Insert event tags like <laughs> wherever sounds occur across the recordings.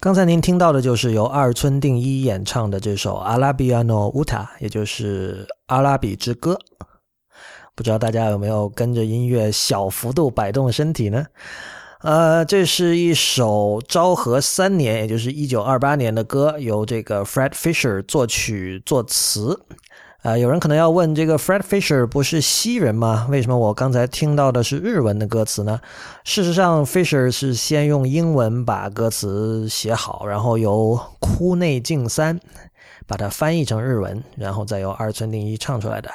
刚才您听到的就是由二村定一演唱的这首《阿拉比亚诺乌塔》，也就是《阿拉比之歌》。不知道大家有没有跟着音乐小幅度摆动身体呢？呃，这是一首昭和三年，也就是一九二八年的歌，由这个 Fred Fisher 作曲作词。啊，有人可能要问，这个 Fred Fisher 不是西人吗？为什么我刚才听到的是日文的歌词呢？事实上，Fisher 是先用英文把歌词写好，然后由枯内静三把它翻译成日文，然后再由二村定一唱出来的。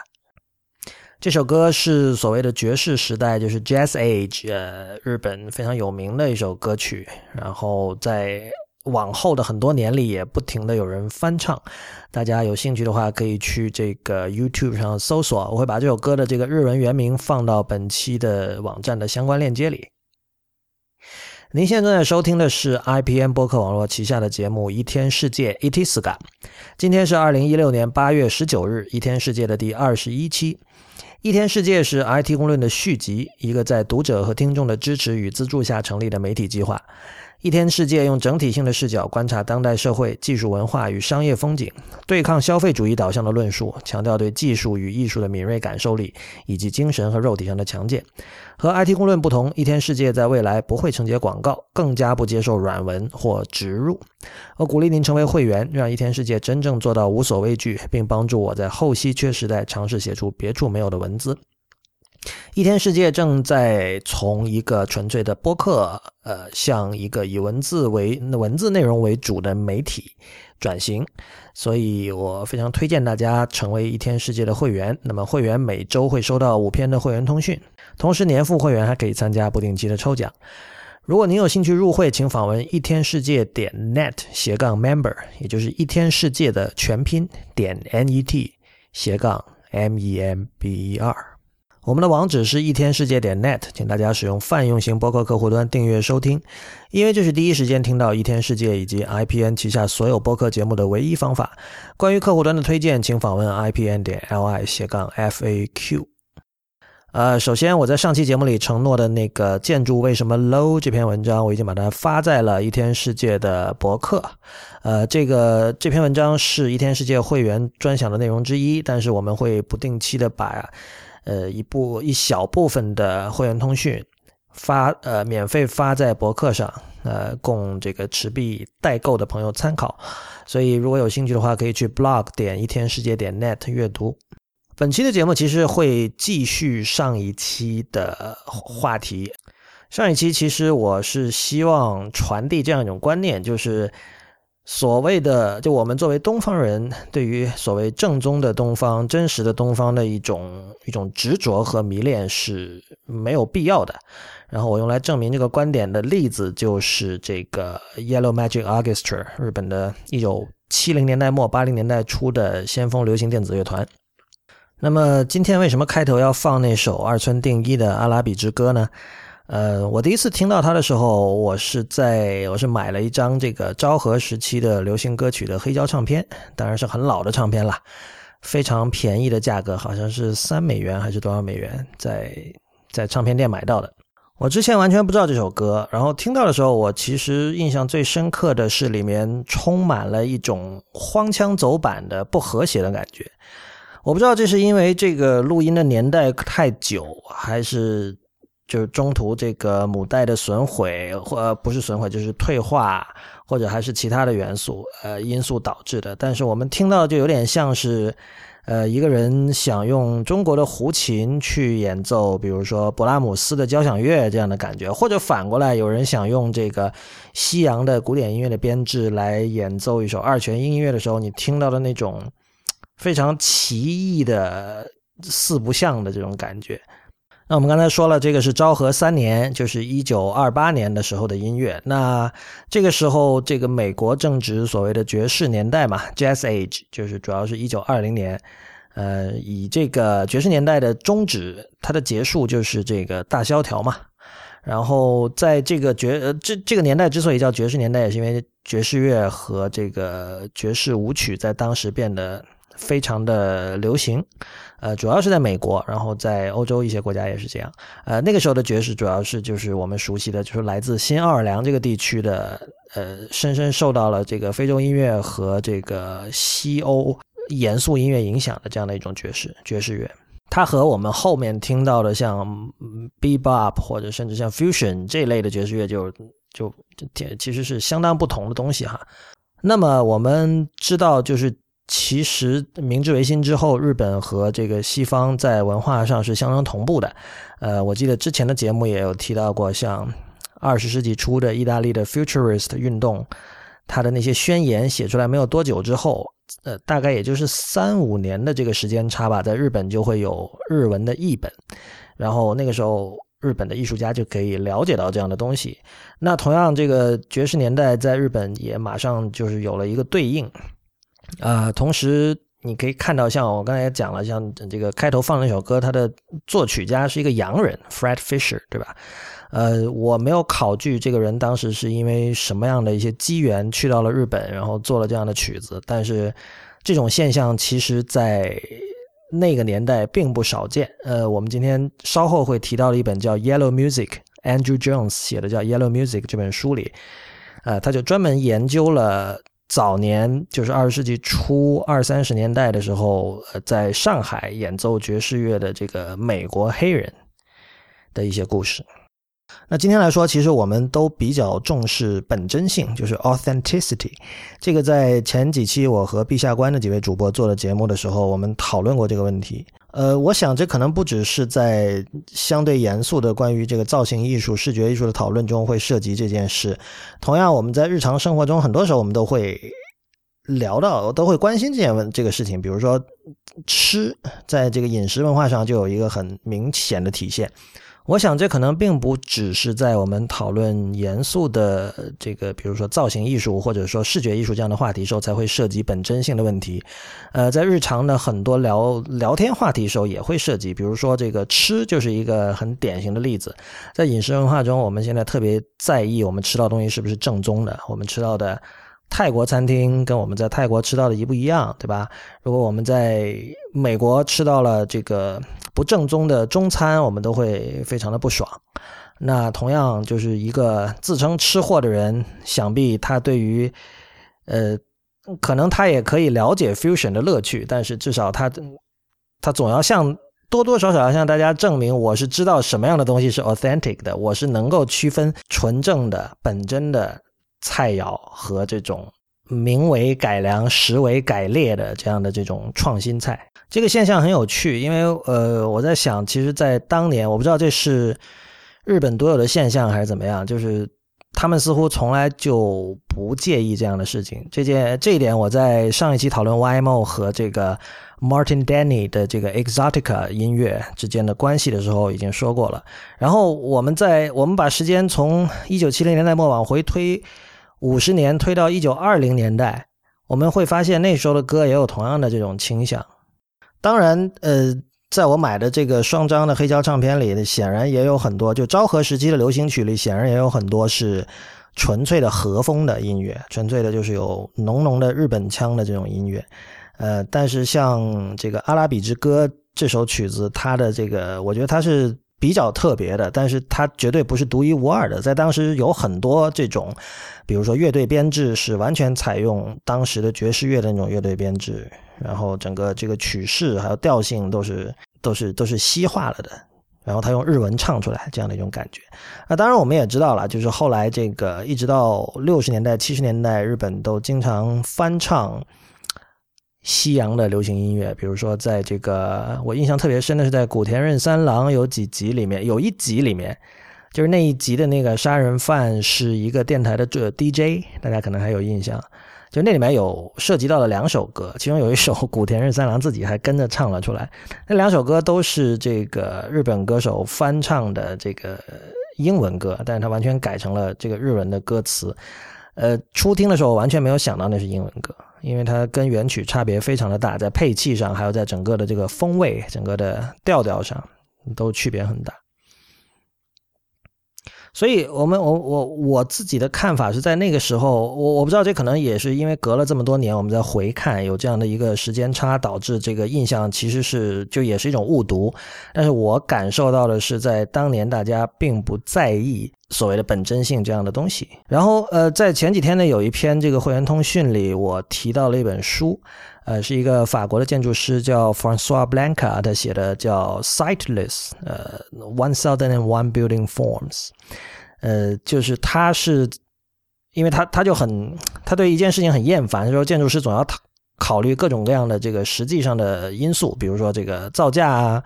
这首歌是所谓的爵士时代，就是 Jazz Age，呃，日本非常有名的一首歌曲，然后在。往后的很多年里，也不停的有人翻唱。大家有兴趣的话，可以去这个 YouTube 上搜索。我会把这首歌的这个日文原名放到本期的网站的相关链接里。您现在正在收听的是 IPN 播客网络旗下的节目《一天世界》（Itiska）。今天是二零一六年八月十九日，《一天世界》的第二十一期。《一天世界》是 IT 公论的续集，一个在读者和听众的支持与资助下成立的媒体计划。一天世界用整体性的视角观察当代社会、技术文化与商业风景，对抗消费主义导向的论述，强调对技术与艺术的敏锐感受力以及精神和肉体上的强健。和 IT 公论不同，一天世界在未来不会承接广告，更加不接受软文或植入。我鼓励您成为会员，让一天世界真正做到无所畏惧，并帮助我在后稀缺时代尝试写出别处没有的文字。一天世界正在从一个纯粹的播客，呃，向一个以文字为文字内容为主的媒体转型，所以我非常推荐大家成为一天世界的会员。那么，会员每周会收到五篇的会员通讯，同时年付会员还可以参加不定期的抽奖。如果您有兴趣入会，请访问一天世界点 net 斜杠 member，也就是一天世界的全拼点 net 斜杠 m e m b e r。我们的网址是一天世界点 net，请大家使用泛用型播客客户端订阅收听，因为这是第一时间听到一天世界以及 IPN 旗下所有播客节目的唯一方法。关于客户端的推荐，请访问 IPN 点 LI 斜杠 FAQ。呃，首先我在上期节目里承诺的那个建筑为什么 low 这篇文章，我已经把它发在了一天世界的博客。呃，这个这篇文章是一天世界会员专享的内容之一，但是我们会不定期的把。呃，一部一小部分的会员通讯发呃免费发在博客上，呃，供这个持币代购的朋友参考。所以如果有兴趣的话，可以去 blog 点一天世界点 net 阅读。本期的节目其实会继续上一期的话题。上一期其实我是希望传递这样一种观念，就是。所谓的，就我们作为东方人，对于所谓正宗的东方、真实的东方的一种一种执着和迷恋是没有必要的。然后我用来证明这个观点的例子就是这个 Yellow Magic Orchestra，日本的一九七零年代末八零年代初的先锋流行电子乐团。那么今天为什么开头要放那首二村定一的《阿拉比之歌》呢？呃，我第一次听到他的时候，我是在我是买了一张这个昭和时期的流行歌曲的黑胶唱片，当然是很老的唱片了，非常便宜的价格，好像是三美元还是多少美元，在在唱片店买到的。我之前完全不知道这首歌，然后听到的时候，我其实印象最深刻的是里面充满了一种荒腔走板的不和谐的感觉。我不知道这是因为这个录音的年代太久，还是。就是中途这个母带的损毁，或不是损毁，就是退化，或者还是其他的元素，呃，因素导致的。但是我们听到就有点像是，呃，一个人想用中国的胡琴去演奏，比如说勃拉姆斯的交响乐这样的感觉，或者反过来有人想用这个西洋的古典音乐的编制来演奏一首二泉音乐的时候，你听到的那种非常奇异的四不像的这种感觉。那我们刚才说了，这个是昭和三年，就是一九二八年的时候的音乐。那这个时候，这个美国正值所谓的爵士年代嘛，Jazz Age，就是主要是一九二零年。呃，以这个爵士年代的终止，它的结束就是这个大萧条嘛。然后在这个爵呃这这个年代之所以叫爵士年代，也是因为爵士乐和这个爵士舞曲在当时变得非常的流行。呃，主要是在美国，然后在欧洲一些国家也是这样。呃，那个时候的爵士主要是就是我们熟悉的，就是来自新奥尔良这个地区的呃，深深受到了这个非洲音乐和这个西欧严肃音乐影响的这样的一种爵士爵士乐。它和我们后面听到的像 bebop 或者甚至像 fusion 这类的爵士乐就就其实是相当不同的东西哈。那么我们知道，就是其实明治维新之后，日本和这个西方在文化上是相当同步的。呃，我记得之前的节目也有提到过，像二十世纪初的意大利的 futurist 运动，它的那些宣言写出来没有多久之后。呃，大概也就是三五年的这个时间差吧，在日本就会有日文的译本，然后那个时候日本的艺术家就可以了解到这样的东西。那同样，这个爵士年代在日本也马上就是有了一个对应。啊，同时你可以看到，像我刚才讲了，像这个开头放那首歌，它的作曲家是一个洋人，Fred Fisher，对吧？呃，我没有考据这个人当时是因为什么样的一些机缘去到了日本，然后做了这样的曲子。但是这种现象其实在那个年代并不少见。呃，我们今天稍后会提到的一本叫《Yellow Music》，Andrew Jones 写的叫《Yellow Music》这本书里，呃，他就专门研究了早年就是二十世纪初二三十年代的时候，呃在上海演奏爵士乐的这个美国黑人的一些故事。那今天来说，其实我们都比较重视本真性，就是 authenticity。这个在前几期我和陛下观的几位主播做的节目的时候，我们讨论过这个问题。呃，我想这可能不只是在相对严肃的关于这个造型艺术、视觉艺术的讨论中会涉及这件事。同样，我们在日常生活中，很多时候我们都会聊到，都会关心这件问这个事情。比如说吃，在这个饮食文化上就有一个很明显的体现。我想，这可能并不只是在我们讨论严肃的这个，比如说造型艺术或者说视觉艺术这样的话题时候，才会涉及本真性的问题。呃，在日常的很多聊聊天话题时候，也会涉及，比如说这个吃就是一个很典型的例子。在饮食文化中，我们现在特别在意我们吃到东西是不是正宗的，我们吃到的。泰国餐厅跟我们在泰国吃到的一不一样，对吧？如果我们在美国吃到了这个不正宗的中餐，我们都会非常的不爽。那同样就是一个自称吃货的人，想必他对于，呃，可能他也可以了解 fusion 的乐趣，但是至少他他总要向多多少少要向大家证明，我是知道什么样的东西是 authentic 的，我是能够区分纯正的、本真的。菜肴和这种名为改良实为改劣的这样的这种创新菜，这个现象很有趣。因为呃，我在想，其实，在当年，我不知道这是日本独有的现象还是怎么样，就是他们似乎从来就不介意这样的事情。这件这一点，我在上一期讨论 YMO 和这个 Martin Denny 的这个 Exotica 音乐之间的关系的时候已经说过了。然后我们在我们把时间从一九七零年代末往回推。五十年推到一九二零年代，我们会发现那时候的歌也有同样的这种倾向。当然，呃，在我买的这个双张的黑胶唱片里，显然也有很多，就昭和时期的流行曲里，显然也有很多是纯粹的和风的音乐，纯粹的就是有浓浓的日本腔的这种音乐。呃，但是像这个《阿拉比之歌》这首曲子，它的这个，我觉得它是。比较特别的，但是它绝对不是独一无二的。在当时有很多这种，比如说乐队编制是完全采用当时的爵士乐的那种乐队编制，然后整个这个曲式还有调性都是都是都是西化了的，然后他用日文唱出来这样的一种感觉。那当然我们也知道了，就是后来这个一直到六十年代、七十年代，日本都经常翻唱。西洋的流行音乐，比如说，在这个我印象特别深的是，在古田任三郎有几集里面，有一集里面，就是那一集的那个杀人犯是一个电台的这 DJ，大家可能还有印象。就那里面有涉及到了两首歌，其中有一首古田任三郎自己还跟着唱了出来。那两首歌都是这个日本歌手翻唱的这个英文歌，但是他完全改成了这个日文的歌词。呃，初听的时候完全没有想到那是英文歌。因为它跟原曲差别非常的大，在配器上，还有在整个的这个风味、整个的调调上，都区别很大。所以，我们我我我自己的看法是在那个时候，我我不知道这可能也是因为隔了这么多年，我们在回看有这样的一个时间差，导致这个印象其实是就也是一种误读。但是我感受到的是，在当年大家并不在意所谓的本真性这样的东西。然后，呃，在前几天呢，有一篇这个会员通讯里，我提到了一本书，呃，是一个法国的建筑师叫 François Blanca 他写的，叫 Sightless，呃，One Thousand and One Building Forms。呃，就是他是，因为他他就很，他对一件事情很厌烦，说建筑师总要考考虑各种各样的这个实际上的因素，比如说这个造价啊，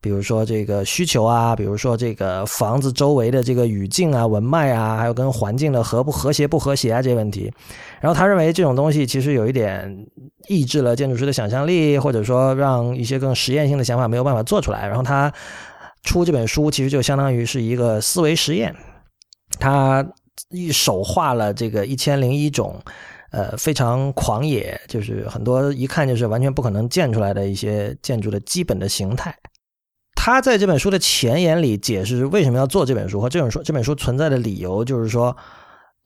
比如说这个需求啊，比如说这个房子周围的这个语境啊、文脉啊，还有跟环境的和不和谐、不和谐啊这些问题。然后他认为这种东西其实有一点抑制了建筑师的想象力，或者说让一些更实验性的想法没有办法做出来。然后他出这本书，其实就相当于是一个思维实验。他一手画了这个一千零一种，呃，非常狂野，就是很多一看就是完全不可能建出来的一些建筑的基本的形态。他在这本书的前言里解释为什么要做这本书和这本书这本书存在的理由，就是说，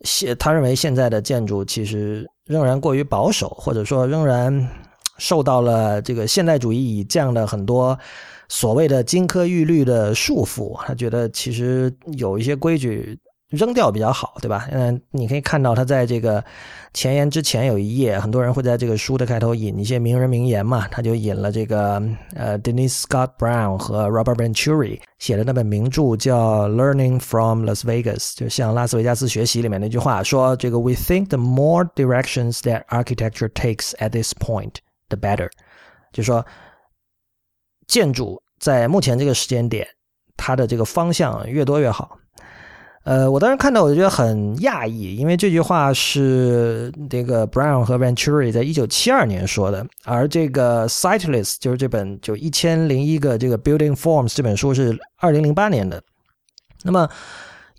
现他认为现在的建筑其实仍然过于保守，或者说仍然受到了这个现代主义以降的很多。所谓的金科玉律的束缚，他觉得其实有一些规矩扔掉比较好，对吧？嗯，你可以看到他在这个前言之前有一页，很多人会在这个书的开头引一些名人名言嘛，他就引了这个呃，Denise Scott Brown 和 Robert Venturi 写的那本名著叫《Learning from Las Vegas》，就向拉斯维加斯学习里面那句话说：“这个 We think the more directions that architecture takes at this point, the better。”就说。建筑在目前这个时间点，它的这个方向越多越好。呃，我当时看到我就觉得很讶异，因为这句话是这个 Brown 和 Venturi 在一九七二年说的，而这个 Sightless 就是这本就一千零一个这个 Building Forms 这本书是二零零八年的。那么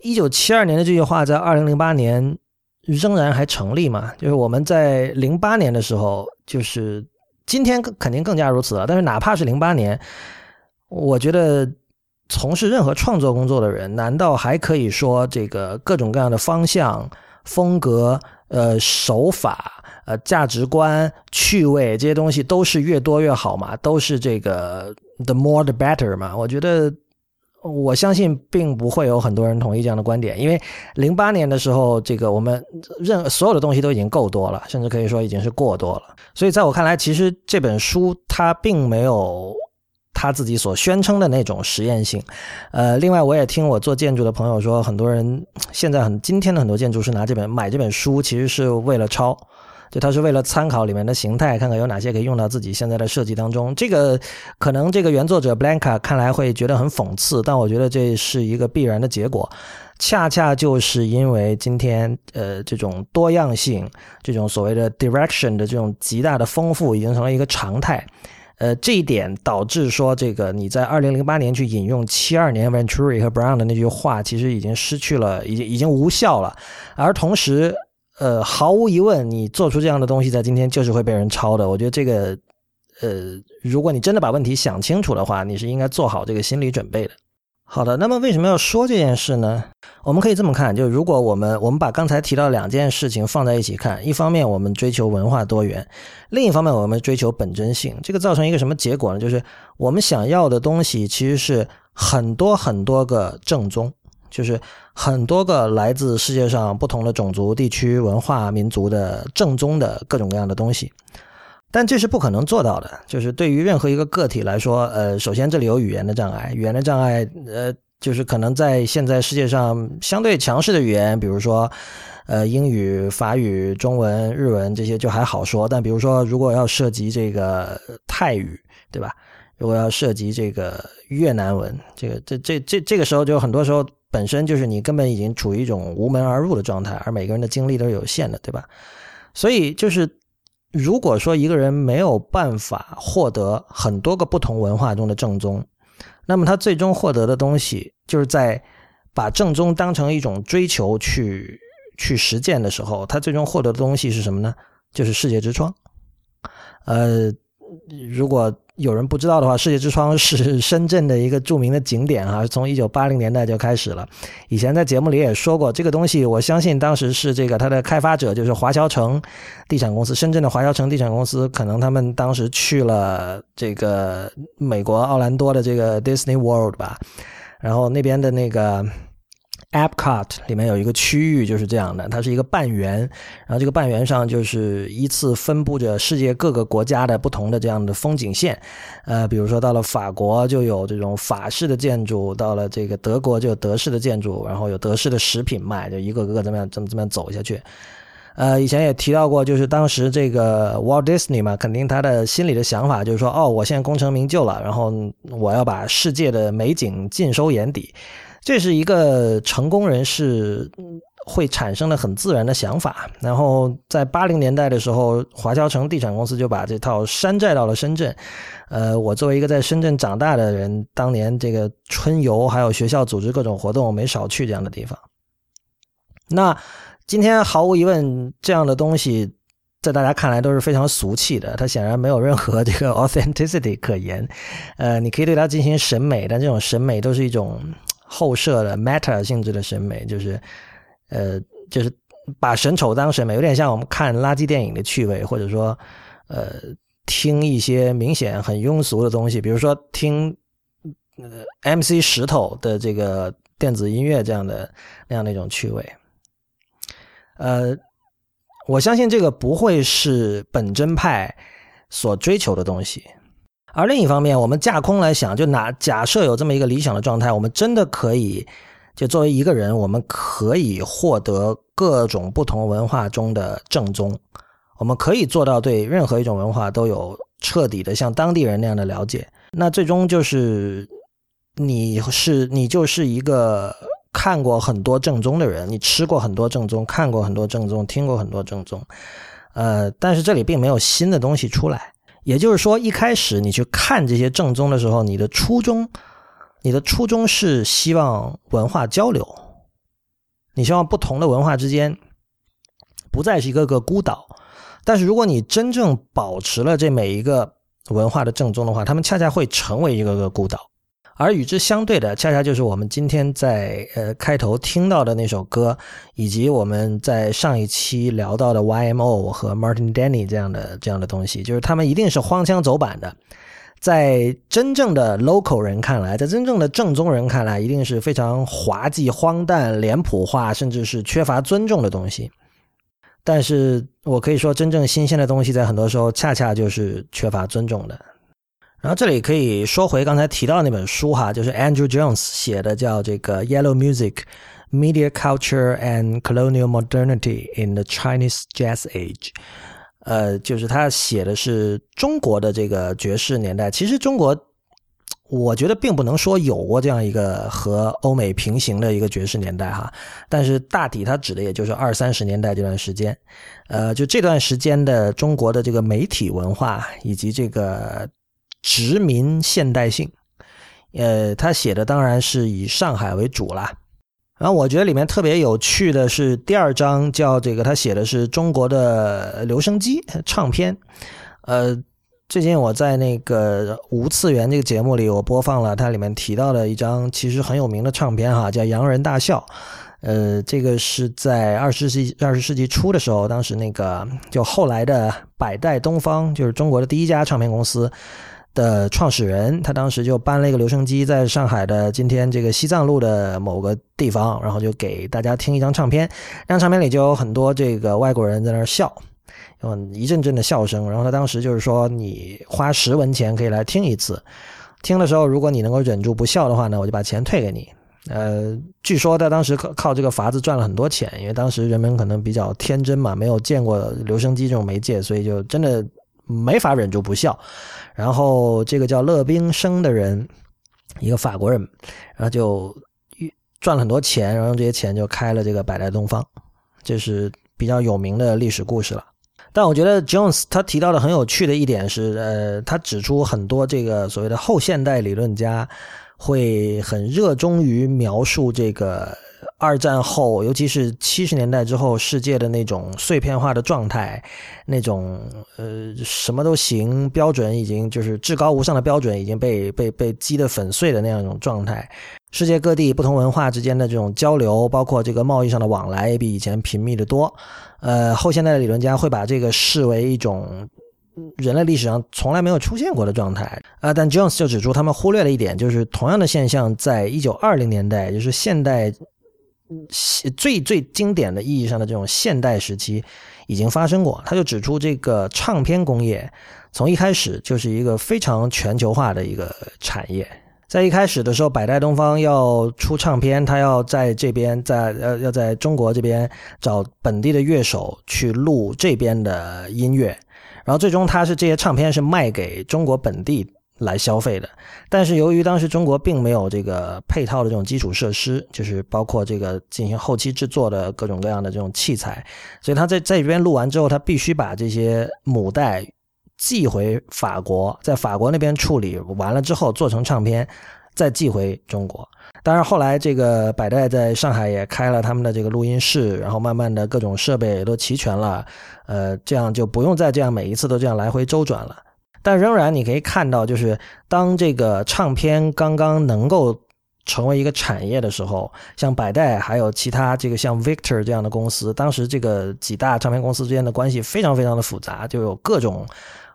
一九七二年的这句话在二零零八年仍然还成立吗？就是我们在零八年的时候，就是。今天肯定更加如此了，但是哪怕是零八年，我觉得从事任何创作工作的人，难道还可以说这个各种各样的方向、风格、呃手法、呃价值观、趣味这些东西都是越多越好吗？都是这个 the more the better 吗？我觉得。我相信并不会有很多人同意这样的观点，因为零八年的时候，这个我们任所有的东西都已经够多了，甚至可以说已经是过多了。所以在我看来，其实这本书它并没有他自己所宣称的那种实验性。呃，另外我也听我做建筑的朋友说，很多人现在很今天的很多建筑师拿这本买这本书，其实是为了抄。就他是为了参考里面的形态，看看有哪些可以用到自己现在的设计当中。这个可能这个原作者 Blanca 看来会觉得很讽刺，但我觉得这是一个必然的结果。恰恰就是因为今天呃这种多样性，这种所谓的 direction 的这种极大的丰富，已经成了一个常态。呃，这一点导致说这个你在二零零八年去引用七二年 Venturi 和 Brown 的那句话，其实已经失去了，已经已经无效了。而同时。呃，毫无疑问，你做出这样的东西，在今天就是会被人抄的。我觉得这个，呃，如果你真的把问题想清楚的话，你是应该做好这个心理准备的。好的，那么为什么要说这件事呢？我们可以这么看，就如果我们我们把刚才提到两件事情放在一起看，一方面我们追求文化多元，另一方面我们追求本真性，这个造成一个什么结果呢？就是我们想要的东西其实是很多很多个正宗。就是很多个来自世界上不同的种族、地区、文化、民族的正宗的各种各样的东西，但这是不可能做到的。就是对于任何一个个体来说，呃，首先这里有语言的障碍，语言的障碍，呃，就是可能在现在世界上相对强势的语言，比如说，呃，英语、法语、中文、日文这些就还好说，但比如说如果要涉及这个泰语，对吧？如果要涉及这个越南文，这个这这这这个时候就很多时候。本身就是你根本已经处于一种无门而入的状态，而每个人的精力都是有限的，对吧？所以就是，如果说一个人没有办法获得很多个不同文化中的正宗，那么他最终获得的东西，就是在把正宗当成一种追求去去实践的时候，他最终获得的东西是什么呢？就是世界之窗。呃，如果有人不知道的话，世界之窗 <laughs> 是深圳的一个著名的景点啊，从一九八零年代就开始了。以前在节目里也说过，这个东西我相信当时是这个它的开发者就是华侨城地产公司，深圳的华侨城地产公司，可能他们当时去了这个美国奥兰多的这个 Disney World 吧，然后那边的那个。Epcot 里面有一个区域就是这样的，它是一个半圆，然后这个半圆上就是依次分布着世界各个国家的不同的这样的风景线，呃，比如说到了法国就有这种法式的建筑，到了这个德国就有德式的建筑，然后有德式的食品卖，就一个个这么样这么这么样走下去。呃，以前也提到过，就是当时这个 Walt Disney 嘛，肯定他的心里的想法就是说，哦，我现在功成名就了，然后我要把世界的美景尽收眼底。这是一个成功人士会产生的很自然的想法。然后在八零年代的时候，华侨城地产公司就把这套山寨到了深圳。呃，我作为一个在深圳长大的人，当年这个春游还有学校组织各种活动，没少去这样的地方。那今天毫无疑问，这样的东西在大家看来都是非常俗气的，它显然没有任何这个 <laughs> authenticity 可言。呃，你可以对它进行审美，但这种审美都是一种。后设的 meta 性质的审美，就是，呃，就是把神丑当审美，有点像我们看垃圾电影的趣味，或者说，呃，听一些明显很庸俗的东西，比如说听呃 MC 石头的这个电子音乐这样的那样的一种趣味。呃，我相信这个不会是本真派所追求的东西。而另一方面，我们架空来想，就拿假设有这么一个理想的状态，我们真的可以，就作为一个人，我们可以获得各种不同文化中的正宗，我们可以做到对任何一种文化都有彻底的像当地人那样的了解。那最终就是，你是你就是一个看过很多正宗的人，你吃过很多正宗，看过很多正宗，听过很多正宗，呃，但是这里并没有新的东西出来。也就是说，一开始你去看这些正宗的时候，你的初衷，你的初衷是希望文化交流，你希望不同的文化之间不再是一个个孤岛。但是，如果你真正保持了这每一个文化的正宗的话，他们恰恰会成为一个个孤岛。而与之相对的，恰恰就是我们今天在呃开头听到的那首歌，以及我们在上一期聊到的 YMO 和 Martin Denny 这样的这样的东西，就是他们一定是荒腔走板的，在真正的 local 人看来，在真正的正宗人看来，一定是非常滑稽、荒诞、脸谱化，甚至是缺乏尊重的东西。但是我可以说，真正新鲜的东西，在很多时候恰恰就是缺乏尊重的。然后这里可以说回刚才提到那本书哈，就是 Andrew Jones 写的，叫这个《Yellow Music: Media Culture and Colonial Modernity in the Chinese Jazz Age》。呃，就是他写的是中国的这个爵士年代。其实中国，我觉得并不能说有过这样一个和欧美平行的一个爵士年代哈。但是大体它指的也就是二三十年代这段时间。呃，就这段时间的中国的这个媒体文化以及这个。殖民现代性，呃，他写的当然是以上海为主啦。然后我觉得里面特别有趣的是第二章，叫这个他写的是中国的留声机唱片。呃，最近我在那个无次元这个节目里，我播放了它里面提到的一张其实很有名的唱片哈，叫《洋人大笑》。呃，这个是在二十世纪二十世纪初的时候，当时那个就后来的百代东方，就是中国的第一家唱片公司。的创始人，他当时就搬了一个留声机，在上海的今天这个西藏路的某个地方，然后就给大家听一张唱片。那张唱片里就有很多这个外国人在那儿笑，有一阵阵的笑声。然后他当时就是说，你花十文钱可以来听一次，听的时候如果你能够忍住不笑的话呢，我就把钱退给你。呃，据说他当时靠靠这个法子赚了很多钱，因为当时人们可能比较天真嘛，没有见过留声机这种媒介，所以就真的没法忍住不笑。然后这个叫乐冰生的人，一个法国人，然后就赚了很多钱，然后用这些钱就开了这个百代东方，这是比较有名的历史故事了。但我觉得 Jones 他提到的很有趣的一点是，呃，他指出很多这个所谓的后现代理论家会很热衷于描述这个二战后，尤其是七十年代之后，世界的那种碎片化的状态，那种呃什么都行标准已经就是至高无上的标准已经被被被击得粉碎的那样一种状态。世界各地不同文化之间的这种交流，包括这个贸易上的往来，也比以前频密的多。呃，后现代的理论家会把这个视为一种人类历史上从来没有出现过的状态啊。但 Jones 就指出，他们忽略了一点，就是同样的现象在一九二零年代，就是现代。最最经典的意义上的这种现代时期已经发生过，他就指出这个唱片工业从一开始就是一个非常全球化的一个产业。在一开始的时候，百代东方要出唱片，他要在这边在呃要在中国这边找本地的乐手去录这边的音乐，然后最终他是这些唱片是卖给中国本地。来消费的，但是由于当时中国并没有这个配套的这种基础设施，就是包括这个进行后期制作的各种各样的这种器材，所以他在在这边录完之后，他必须把这些母带寄回法国，在法国那边处理完了之后做成唱片，再寄回中国。当然后来这个百代在上海也开了他们的这个录音室，然后慢慢的各种设备都齐全了，呃，这样就不用再这样每一次都这样来回周转了。但仍然，你可以看到，就是当这个唱片刚刚能够成为一个产业的时候，像百代还有其他这个像 Victor 这样的公司，当时这个几大唱片公司之间的关系非常非常的复杂，就有各种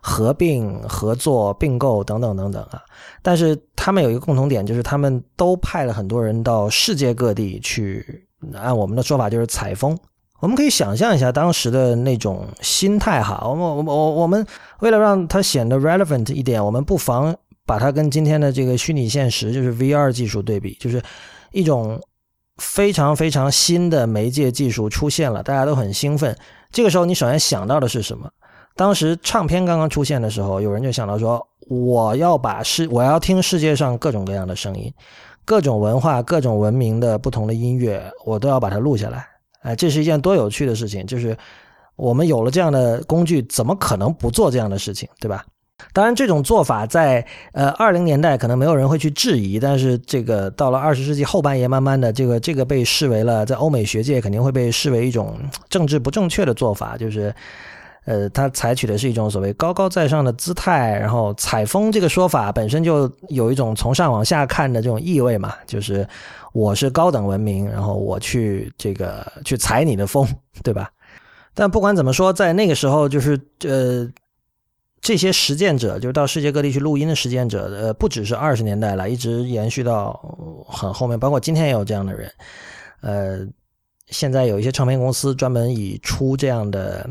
合并、合作、并购等等等等啊。但是他们有一个共同点，就是他们都派了很多人到世界各地去，按我们的说法就是采风。我们可以想象一下当时的那种心态哈，我们我我我们为了让它显得 relevant 一点，我们不妨把它跟今天的这个虚拟现实，就是 VR 技术对比，就是一种非常非常新的媒介技术出现了，大家都很兴奋。这个时候，你首先想到的是什么？当时唱片刚刚出现的时候，有人就想到说，我要把世，我要听世界上各种各样的声音，各种文化、各种文明的不同的音乐，我都要把它录下来。哎，这是一件多有趣的事情！就是我们有了这样的工具，怎么可能不做这样的事情，对吧？当然，这种做法在呃二零年代可能没有人会去质疑，但是这个到了二十世纪后半叶，慢慢的这个这个被视为了在欧美学界肯定会被视为一种政治不正确的做法，就是。呃，他采取的是一种所谓高高在上的姿态，然后采风这个说法本身就有一种从上往下看的这种意味嘛，就是我是高等文明，然后我去这个去采你的风，<laughs> 对吧？但不管怎么说，在那个时候，就是呃，这些实践者，就是到世界各地去录音的实践者，呃，不只是二十年代了，一直延续到很后面，包括今天也有这样的人。呃，现在有一些唱片公司专门以出这样的。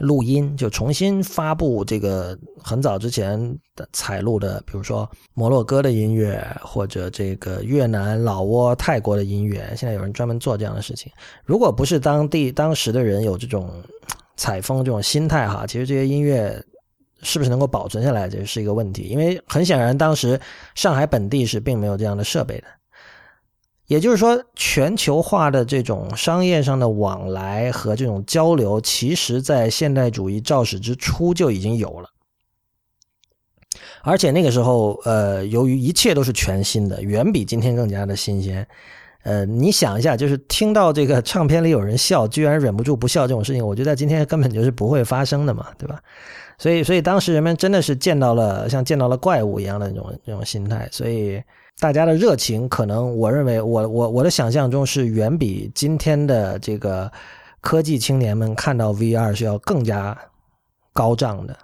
录音就重新发布这个很早之前的采录的，比如说摩洛哥的音乐，或者这个越南、老挝、泰国的音乐。现在有人专门做这样的事情。如果不是当地当时的人有这种采风这种心态哈，其实这些音乐是不是能够保存下来，这是一个问题。因为很显然，当时上海本地是并没有这样的设备的。也就是说，全球化的这种商业上的往来和这种交流，其实在现代主义肇始之初就已经有了。而且那个时候，呃，由于一切都是全新的，远比今天更加的新鲜。呃，你想一下，就是听到这个唱片里有人笑，居然忍不住不笑这种事情，我觉得今天根本就是不会发生的嘛，对吧？所以，所以当时人们真的是见到了像见到了怪物一样的那种那种心态，所以。大家的热情，可能我认为，我我我的想象中是远比今天的这个科技青年们看到 VR 是要更加高涨的。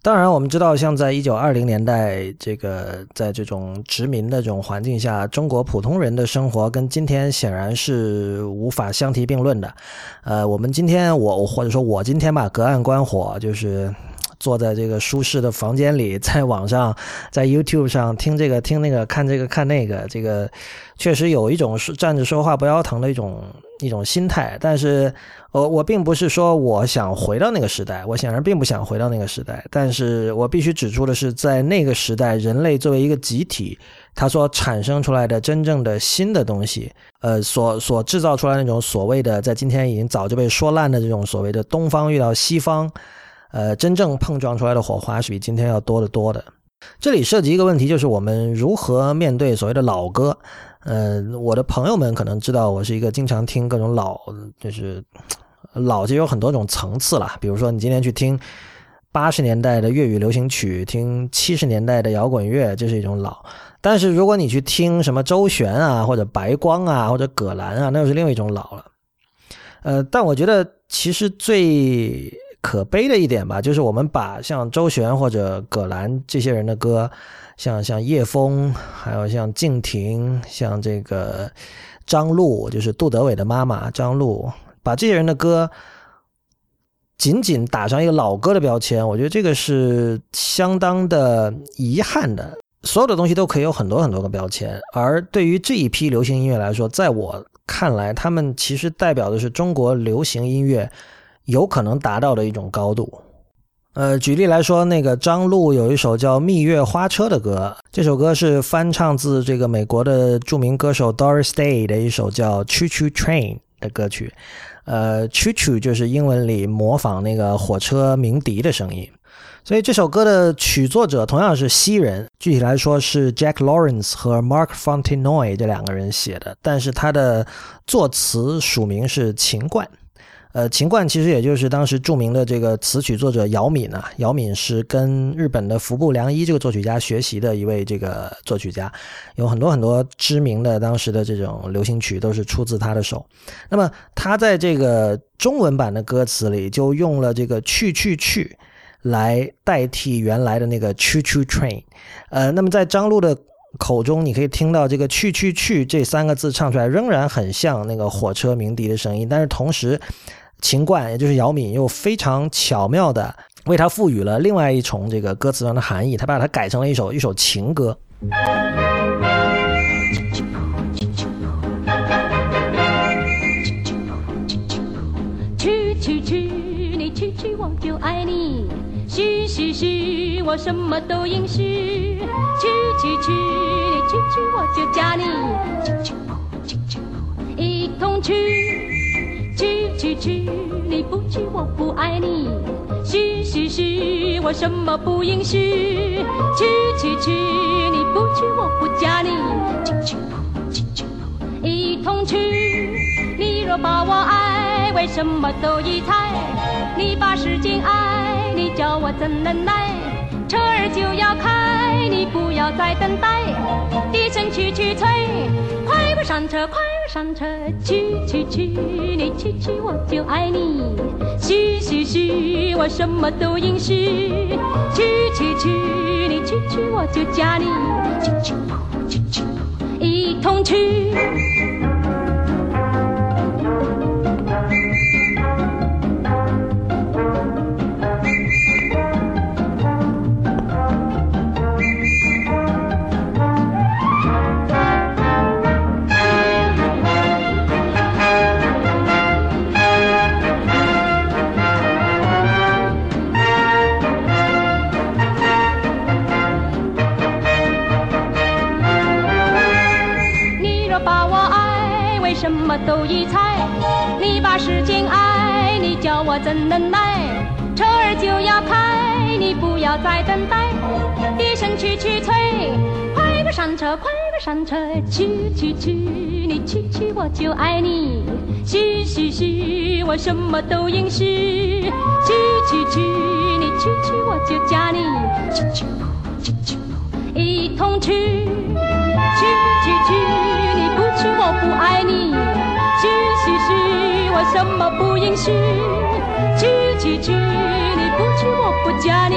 当然，我们知道，像在一九二零年代，这个在这种殖民的这种环境下，中国普通人的生活跟今天显然是无法相提并论的。呃，我们今天，我或者说我今天吧，隔岸观火，就是。坐在这个舒适的房间里，<laughs> 在网上，在 YouTube 上听这个听那个看这个看那个，这个确实有一种站着说话不腰疼的一种一种心态。但是，我我并不是说我想回到那个时代，我显然并不想回到那个时代。但是我必须指出的是，在那个时代，人类作为一个集体，它所产生出来的真正的新的东西，呃，所所制造出来那种所谓的在今天已经早就被说烂的这种所谓的东方遇到西方。呃，真正碰撞出来的火花是比今天要多得多的。这里涉及一个问题，就是我们如何面对所谓的老歌。呃，我的朋友们可能知道，我是一个经常听各种老，就是老就有很多种层次了。比如说，你今天去听八十年代的粤语流行曲，听七十年代的摇滚乐，这是一种老。但是如果你去听什么周璇啊，或者白光啊，或者葛兰啊，那又是另外一种老了。呃，但我觉得其实最可悲的一点吧，就是我们把像周璇或者葛兰这些人的歌。像像叶枫，还有像敬亭，像这个张璐，就是杜德伟的妈妈张璐，把这些人的歌仅仅打上一个老歌的标签，我觉得这个是相当的遗憾的。所有的东西都可以有很多很多个标签，而对于这一批流行音乐来说，在我看来，他们其实代表的是中国流行音乐有可能达到的一种高度。呃，举例来说，那个张璐有一首叫《蜜月花车》的歌，这首歌是翻唱自这个美国的著名歌手 Doris Day 的一首叫《Choo Choo Train》的歌曲。呃，Choo Choo 就是英文里模仿那个火车鸣笛的声音，所以这首歌的曲作者同样是西人，具体来说是 Jack Lawrence 和 Mark Fontenoy 这两个人写的，但是他的作词署名是秦冠。呃，秦冠其实也就是当时著名的这个词曲作者姚敏啊，姚敏是跟日本的服部良一这个作曲家学习的一位这个作曲家，有很多很多知名的当时的这种流行曲都是出自他的手。那么他在这个中文版的歌词里就用了这个去去去来代替原来的那个 choo choo train。呃，那么在张璐的口中，你可以听到这个去去去这三个字唱出来仍然很像那个火车鸣笛的声音，但是同时。秦冠，也就是姚敏，又非常巧妙的为他赋予了另外一重这个歌词上的含义，他把它改成了一首一首情歌。去去去，你去去我就爱你，去去去，我什么都应许。去去去，你去去我就嫁你，一同去。去去去，你不去我不爱你。去去去，我什么不允许。去去去，你不去我不嫁你。一同去，你若把我爱，为什么都依猜？你把时间爱，你叫我怎能耐？车儿就要开，不要再等待。低声去去催，快快上车，快快上车，去去去，你去去我就爱你。去去去，我什么都应许。去去去，你去去我就嫁你。一同去。我怎能耐？车儿就要开，你不要再等待。低声去去催，快快上车，快快上车，去去去，你去去我就爱你。去去去，我什么都允许。去去去，你去去我就嫁你。去去去，一同去。去去去，你不去我不爱你。去去去，我什么不允许？叽叽叽，你不去我不嫁你。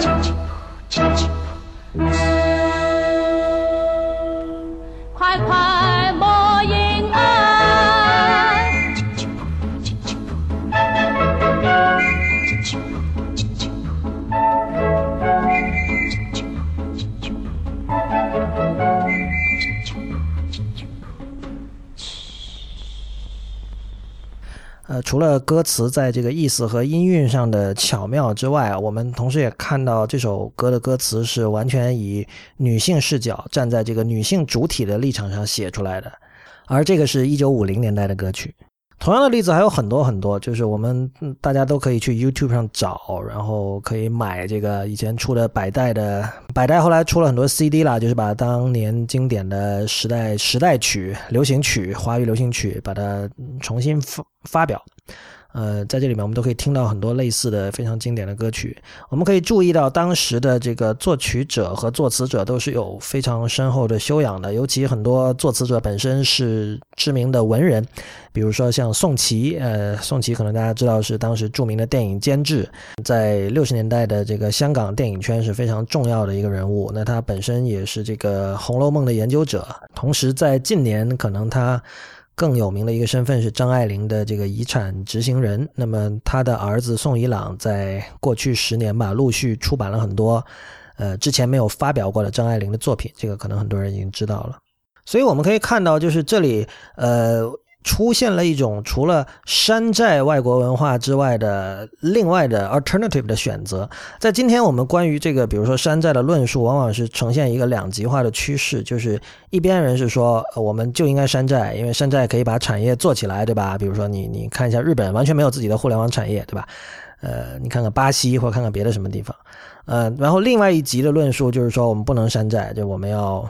去去去去，快快呃，除了歌词在这个意思和音韵上的巧妙之外，我们同时也看到这首歌的歌词是完全以女性视角，站在这个女性主体的立场上写出来的。而这个是一九五零年代的歌曲。同样的例子还有很多很多，就是我们大家都可以去 YouTube 上找，然后可以买这个以前出的百代的百代，后来出了很多 CD 啦，就是把当年经典的时代时代曲、流行曲、华语流行曲，把它重新发发表。呃，在这里面我们都可以听到很多类似的非常经典的歌曲。我们可以注意到当时的这个作曲者和作词者都是有非常深厚的修养的，尤其很多作词者本身是知名的文人，比如说像宋琦。呃，宋琦可能大家知道是当时著名的电影监制，在六十年代的这个香港电影圈是非常重要的一个人物。那他本身也是这个《红楼梦》的研究者，同时在近年可能他。更有名的一个身份是张爱玲的这个遗产执行人。那么他的儿子宋怡朗在过去十年吧，陆续出版了很多，呃，之前没有发表过的张爱玲的作品。这个可能很多人已经知道了。所以我们可以看到，就是这里，呃。出现了一种除了山寨外国文化之外的另外的 alternative 的选择。在今天我们关于这个，比如说山寨的论述，往往是呈现一个两极化的趋势，就是一边人是说我们就应该山寨，因为山寨可以把产业做起来，对吧？比如说你你看一下日本，完全没有自己的互联网产业，对吧？呃，你看看巴西或者看看别的什么地方，呃，然后另外一极的论述就是说我们不能山寨，就我们要。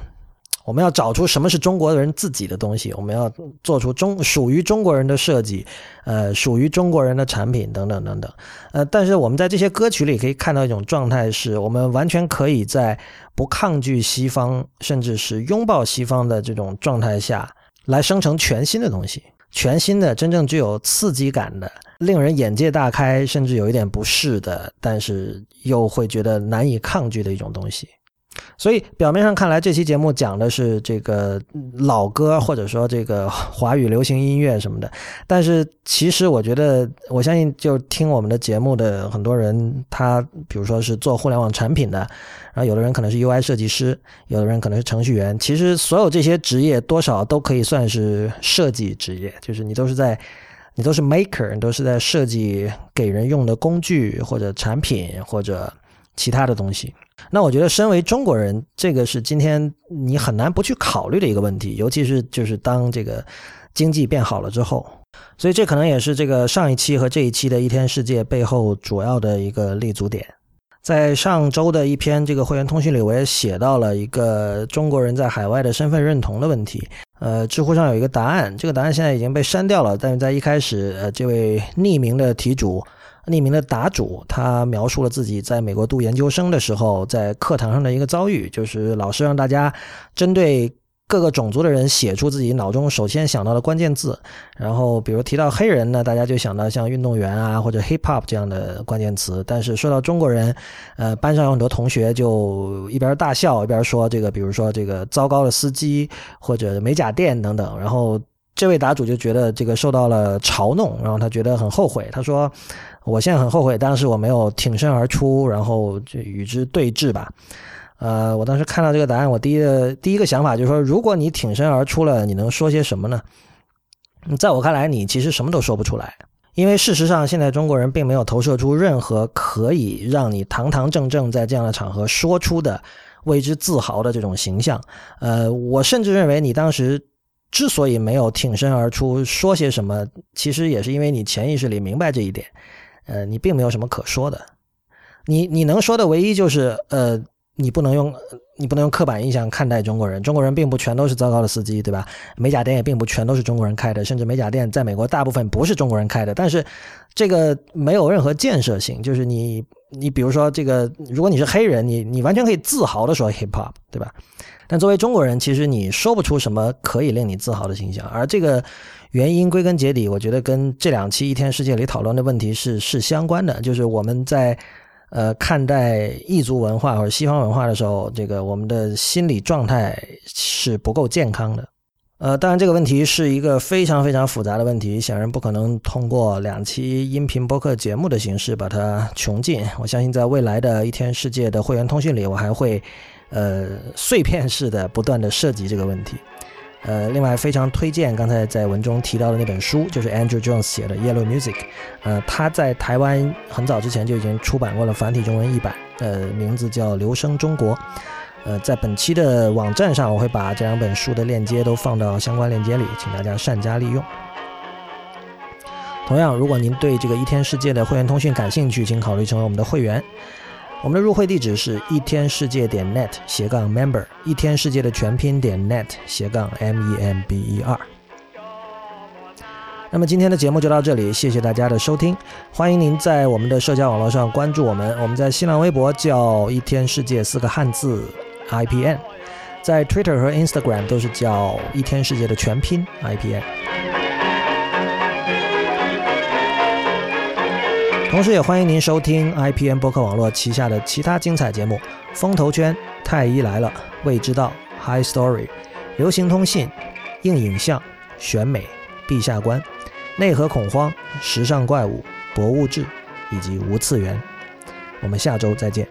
我们要找出什么是中国人自己的东西，我们要做出中属于中国人的设计，呃，属于中国人的产品等等等等，呃，但是我们在这些歌曲里可以看到一种状态，是我们完全可以在不抗拒西方，甚至是拥抱西方的这种状态下来生成全新的东西，全新的、真正具有刺激感的、令人眼界大开，甚至有一点不适的，但是又会觉得难以抗拒的一种东西。所以表面上看来，这期节目讲的是这个老歌，或者说这个华语流行音乐什么的。但是其实我觉得，我相信就听我们的节目的很多人，他比如说是做互联网产品的，然后有的人可能是 UI 设计师，有的人可能是程序员。其实所有这些职业多少都可以算是设计职业，就是你都是在，你都是 maker，你都是在设计给人用的工具或者产品或者其他的东西。那我觉得，身为中国人，这个是今天你很难不去考虑的一个问题，尤其是就是当这个经济变好了之后，所以这可能也是这个上一期和这一期的一天世界背后主要的一个立足点。在上周的一篇这个会员通讯里，我也写到了一个中国人在海外的身份认同的问题。呃，知乎上有一个答案，这个答案现在已经被删掉了，但是在一开始，呃，这位匿名的题主。匿名的答主，他描述了自己在美国读研究生的时候，在课堂上的一个遭遇，就是老师让大家针对各个种族的人写出自己脑中首先想到的关键字，然后比如提到黑人呢，大家就想到像运动员啊或者 hip hop 这样的关键词，但是说到中国人，呃，班上有很多同学就一边大笑一边说这个，比如说这个糟糕的司机或者美甲店等等，然后这位答主就觉得这个受到了嘲弄，然后他觉得很后悔，他说。我现在很后悔，当时我没有挺身而出，然后就与之对峙吧。呃，我当时看到这个答案，我第一个第一个想法就是说，如果你挺身而出了，你能说些什么呢？在我看来，你其实什么都说不出来，因为事实上，现在中国人并没有投射出任何可以让你堂堂正正在这样的场合说出的为之自豪的这种形象。呃，我甚至认为，你当时之所以没有挺身而出说些什么，其实也是因为你潜意识里明白这一点。呃，你并没有什么可说的，你你能说的唯一就是，呃，你不能用你不能用刻板印象看待中国人，中国人并不全都是糟糕的司机，对吧？美甲店也并不全都是中国人开的，甚至美甲店在美国大部分不是中国人开的，但是这个没有任何建设性，就是你你比如说这个，如果你是黑人，你你完全可以自豪的说 hip hop，对吧？但作为中国人，其实你说不出什么可以令你自豪的形象，而这个。原因归根结底，我觉得跟这两期一天世界里讨论的问题是是相关的，就是我们在呃看待异族文化或者西方文化的时候，这个我们的心理状态是不够健康的。呃，当然这个问题是一个非常非常复杂的问题，显然不可能通过两期音频播客节目的形式把它穷尽。我相信在未来的一天世界的会员通讯里，我还会呃碎片式的不断的涉及这个问题。呃，另外非常推荐刚才在文中提到的那本书，就是 Andrew Jones 写的《Yellow Music》。呃，他在台湾很早之前就已经出版过了繁体中文译版，呃，名字叫《留声中国》。呃，在本期的网站上，我会把这两本书的链接都放到相关链接里，请大家善加利用。同样，如果您对这个一天世界的会员通讯感兴趣，请考虑成为我们的会员。我们的入会地址是一天世界点 net 斜杠 member，一天世界的全拼点 net 斜杠 m e m b e r。那么今天的节目就到这里，谢谢大家的收听，欢迎您在我们的社交网络上关注我们，我们在新浪微博叫一天世界四个汉字 i p n，在 Twitter 和 Instagram 都是叫一天世界的全拼 i p n 同时，也欢迎您收听 IPN 博客网络旗下的其他精彩节目：风投圈、太医来了、未知道、High Story、流行通信、硬影像、选美、陛下观、内核恐慌、时尚怪物、博物志以及无次元。我们下周再见。